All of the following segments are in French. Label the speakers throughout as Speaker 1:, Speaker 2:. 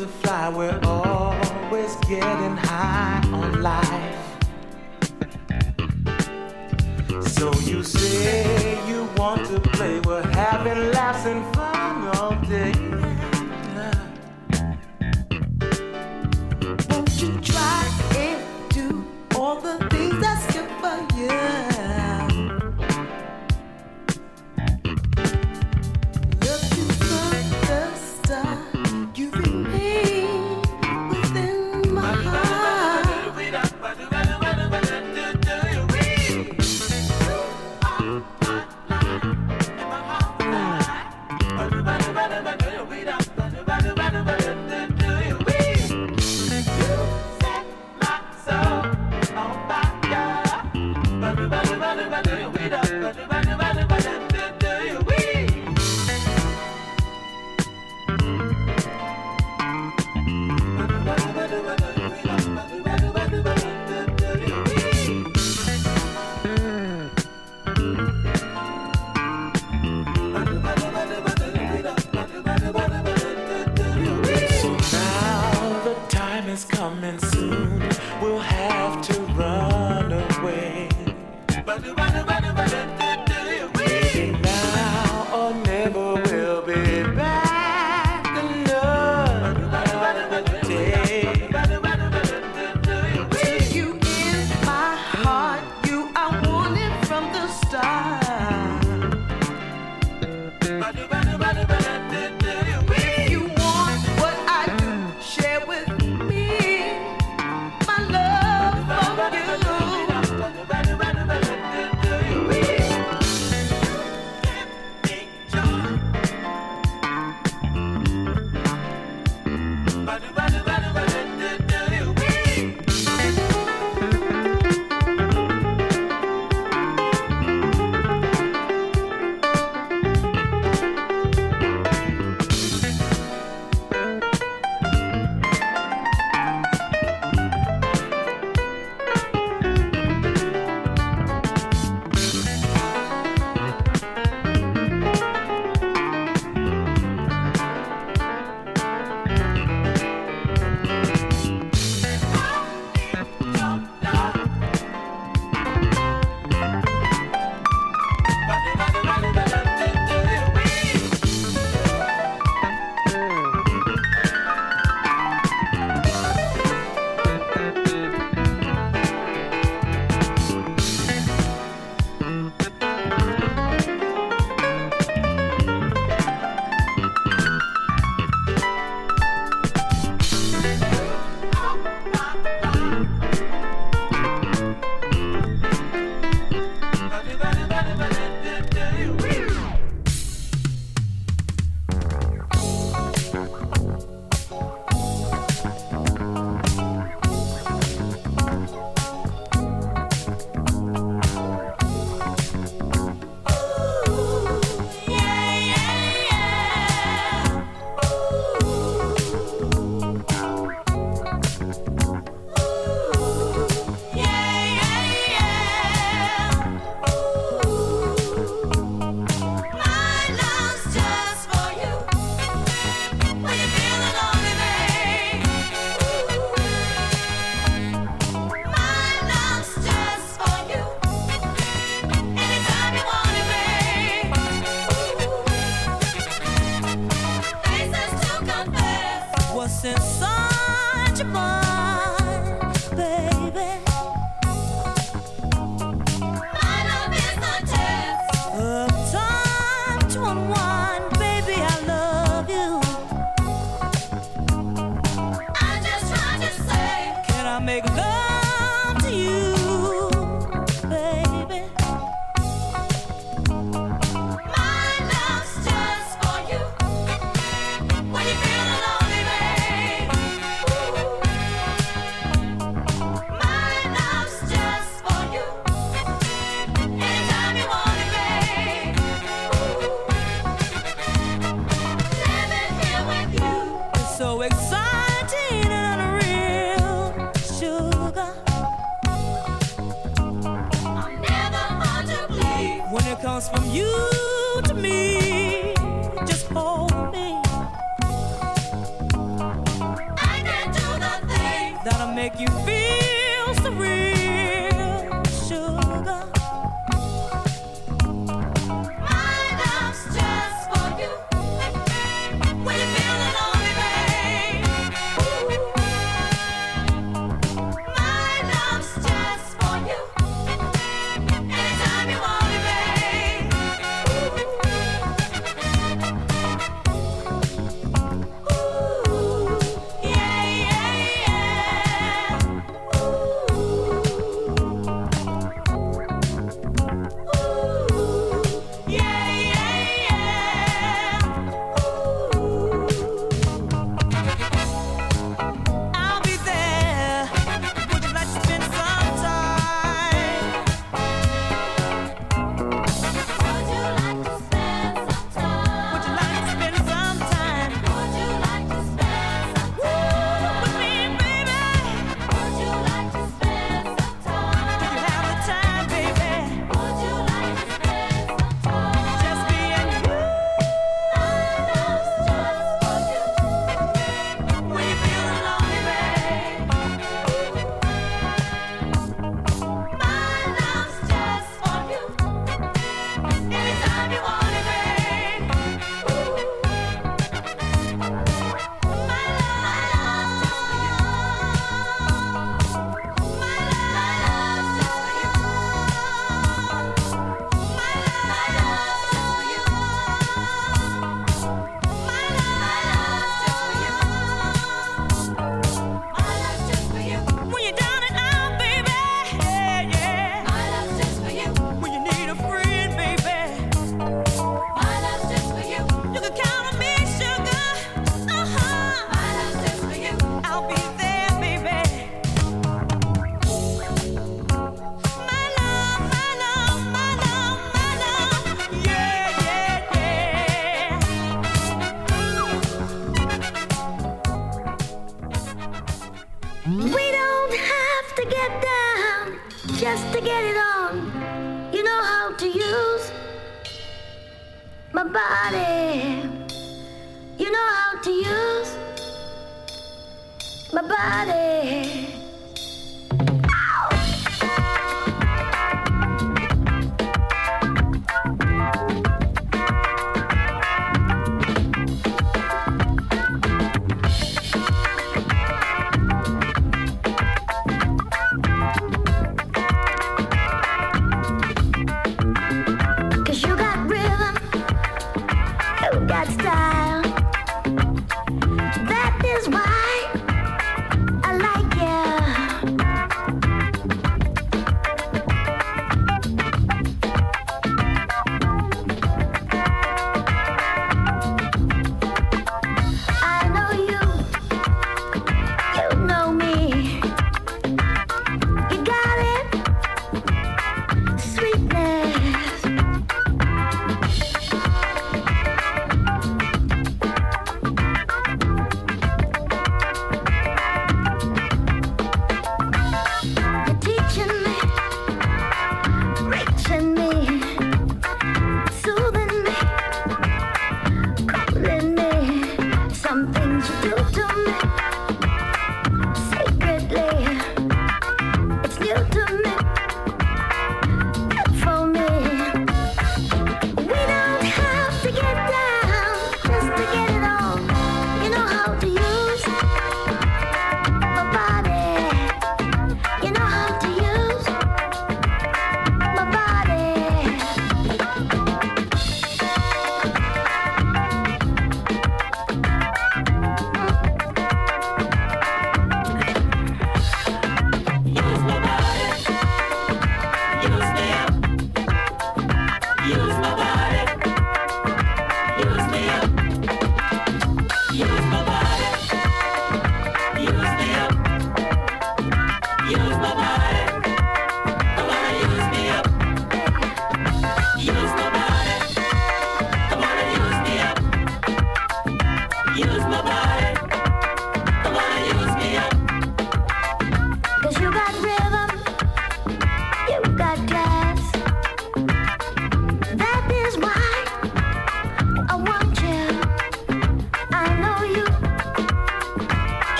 Speaker 1: to
Speaker 2: fly. We're always getting high on life. So you say you want to play. We're having laughs and fun all day.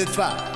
Speaker 3: 2, 3.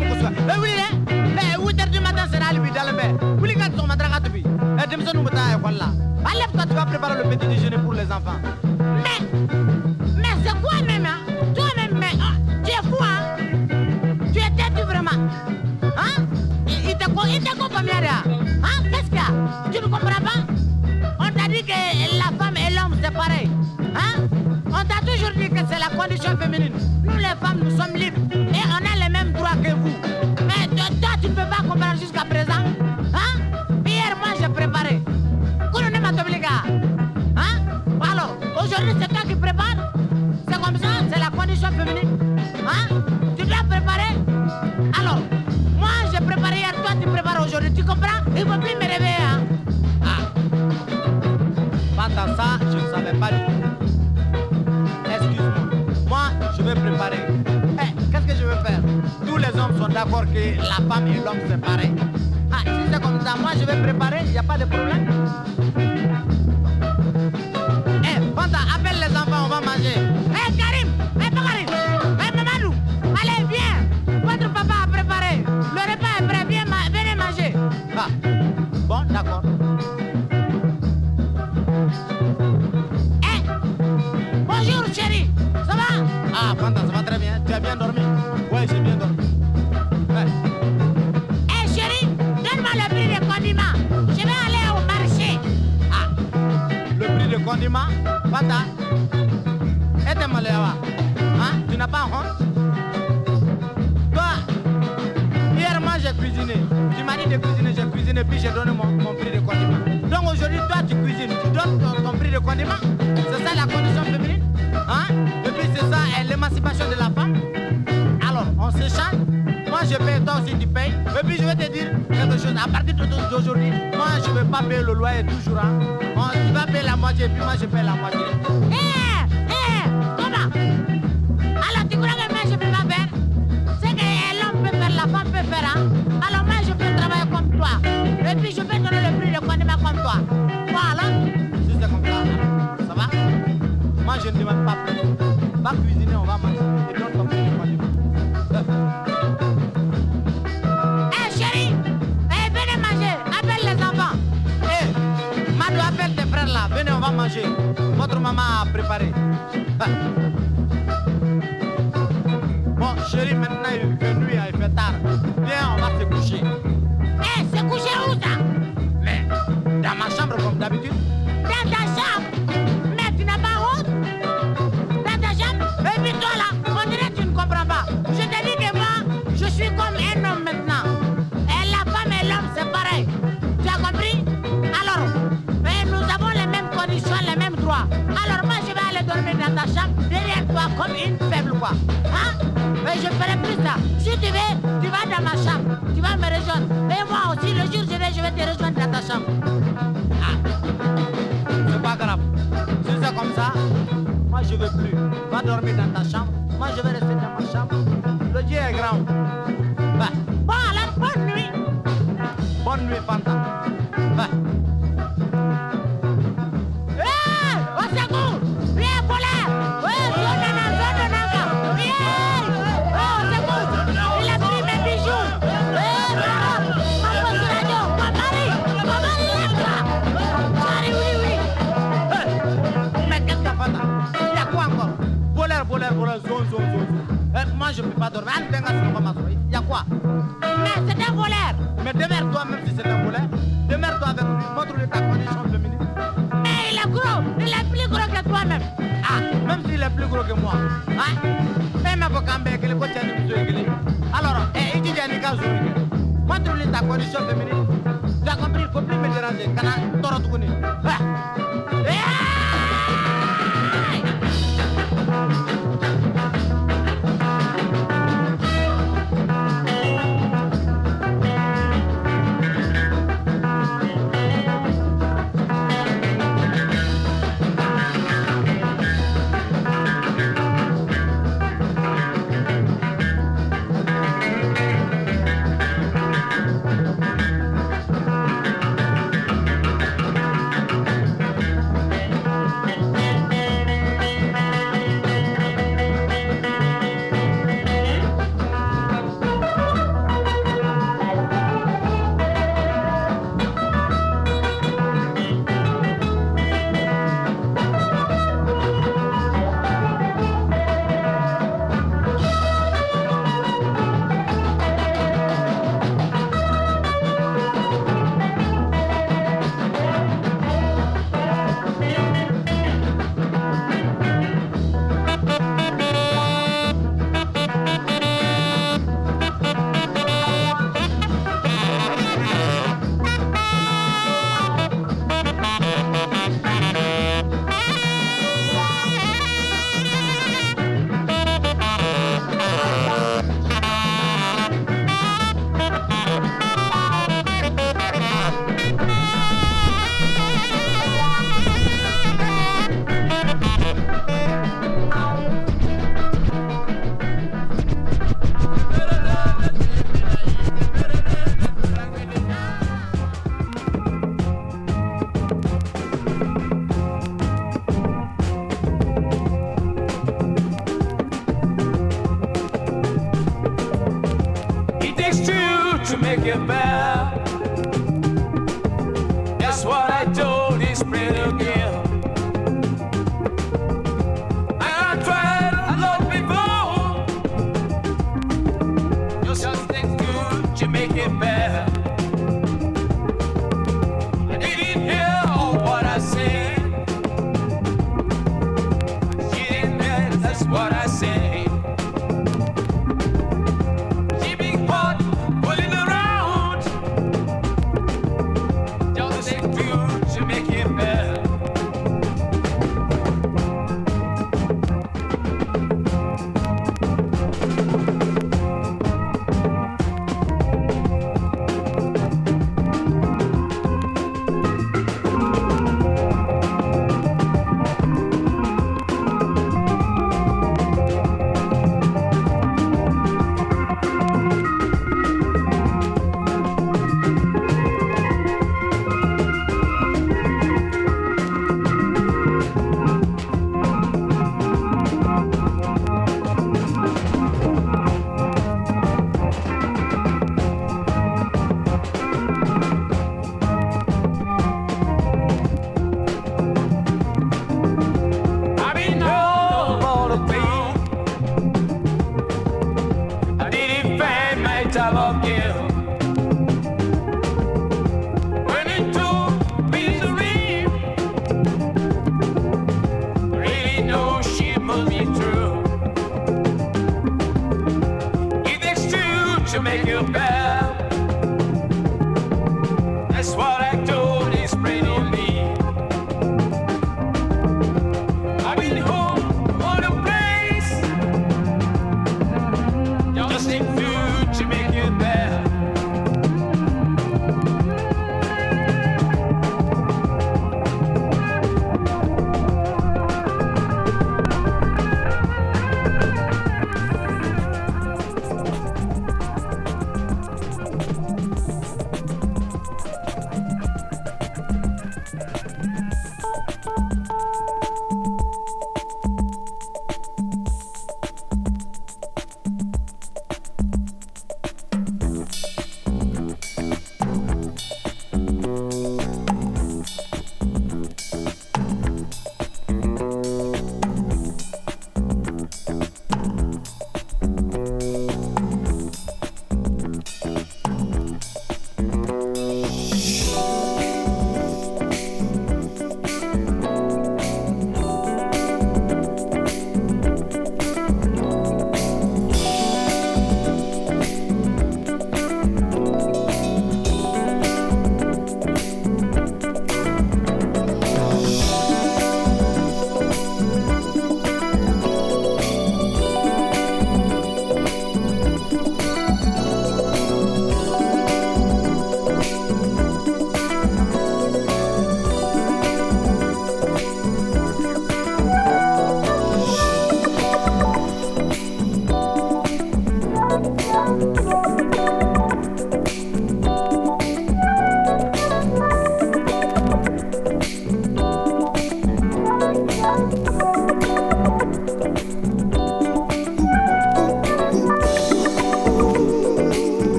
Speaker 3: mu kosɛbɛ 8h du matin bɛ tu vas préparer le petit déjeuner Je vais
Speaker 4: aller au marché.
Speaker 3: Ah, le prix de condiment, Fanta. Et malheurs, hein? Tu n'as pas honte? Toi, hier moi j'ai cuisiné. Tu m'as dit de cuisiner, j'ai cuisiné, puis j'ai donné mon, mon prix de condiment. Donc aujourd'hui, toi tu cuisines, tu donnes ton, prix de condiment. C'est ça la condition féminine? Hein? Et puis c'est ça l'émancipation de la femme? Alors, on s'échange. Moi je paye, toi aussi tu payes. Et puis je vais te dire quelque chose. À partir d'aujourd'hui, moi je ne vais pas payer le loyer toujours. Tu vas payer la moitié, puis moi je paye la moitié. Bon, chérie, maintenant comme
Speaker 4: une faible, quoi. Hein? Et je ferai plus ça. Si tu veux, tu vas dans ma chambre. Tu vas me rejoindre. Et moi aussi, le jour où je vais, je vais te rejoindre dans ta chambre.
Speaker 3: C'est pas grave. Si c'est comme ça, moi je veux plus. Va dormir dans ta chambre. Moi je vais rester dans ma chambre. Le Dieu est grand. Va.
Speaker 4: Bon, alors, bonne nuit.
Speaker 3: Bonne nuit, Fanta. Va. Ah. Il y a quoi?
Speaker 4: Mais c'est un voleur!
Speaker 3: Mais démerde-toi même si c'est un voleur. Démerde-toi avec lui. Montre-lui ta condition féminine.
Speaker 4: Mais il est gros! Il est plus gros que toi-même!
Speaker 3: Ah, même s'il est plus gros que moi. Hein Eh, mais faut quand même que le coach a dit que je Alors, eh, il dit qu'il y a des cas Montre-lui ta condition féminine. Tu as compris, il faut plus me déranger. Kana, toro tukuni. Ah.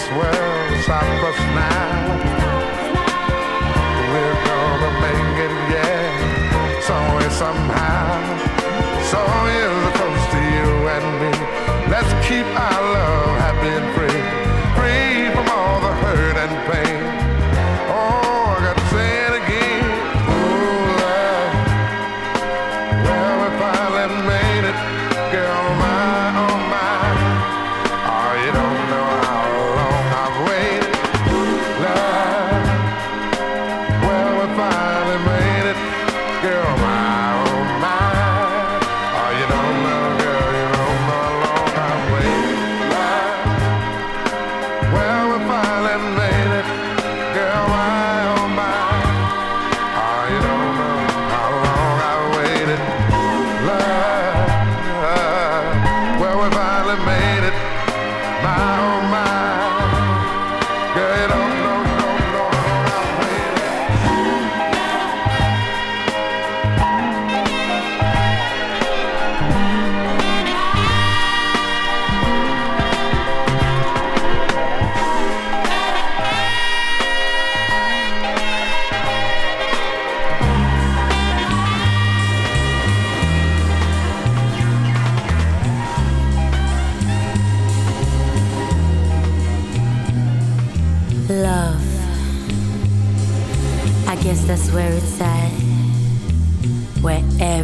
Speaker 5: this
Speaker 6: world
Speaker 7: world's us now. We're gonna make it, yeah, some way, somehow. So here's a toast to you and me. Let's keep our love.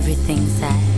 Speaker 8: everything's sad.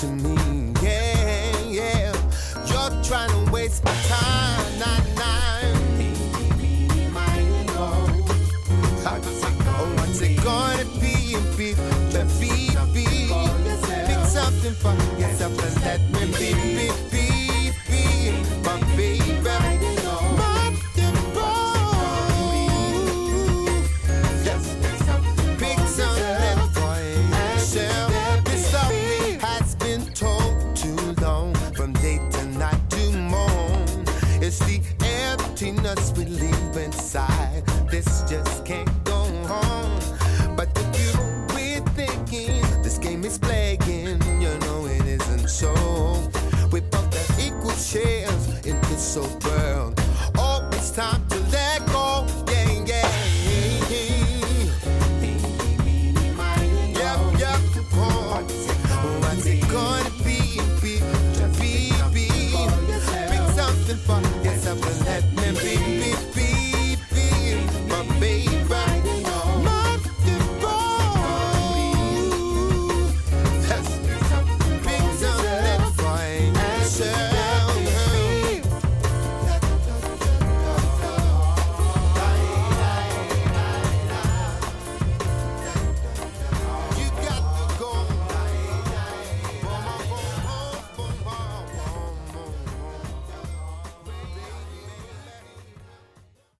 Speaker 8: to me.
Speaker 9: Yeah, yeah. You're trying to waste my time. Nah, nah. Oh, what's it gonna be? Be, be, be. Pick something for yourself and let me be, be.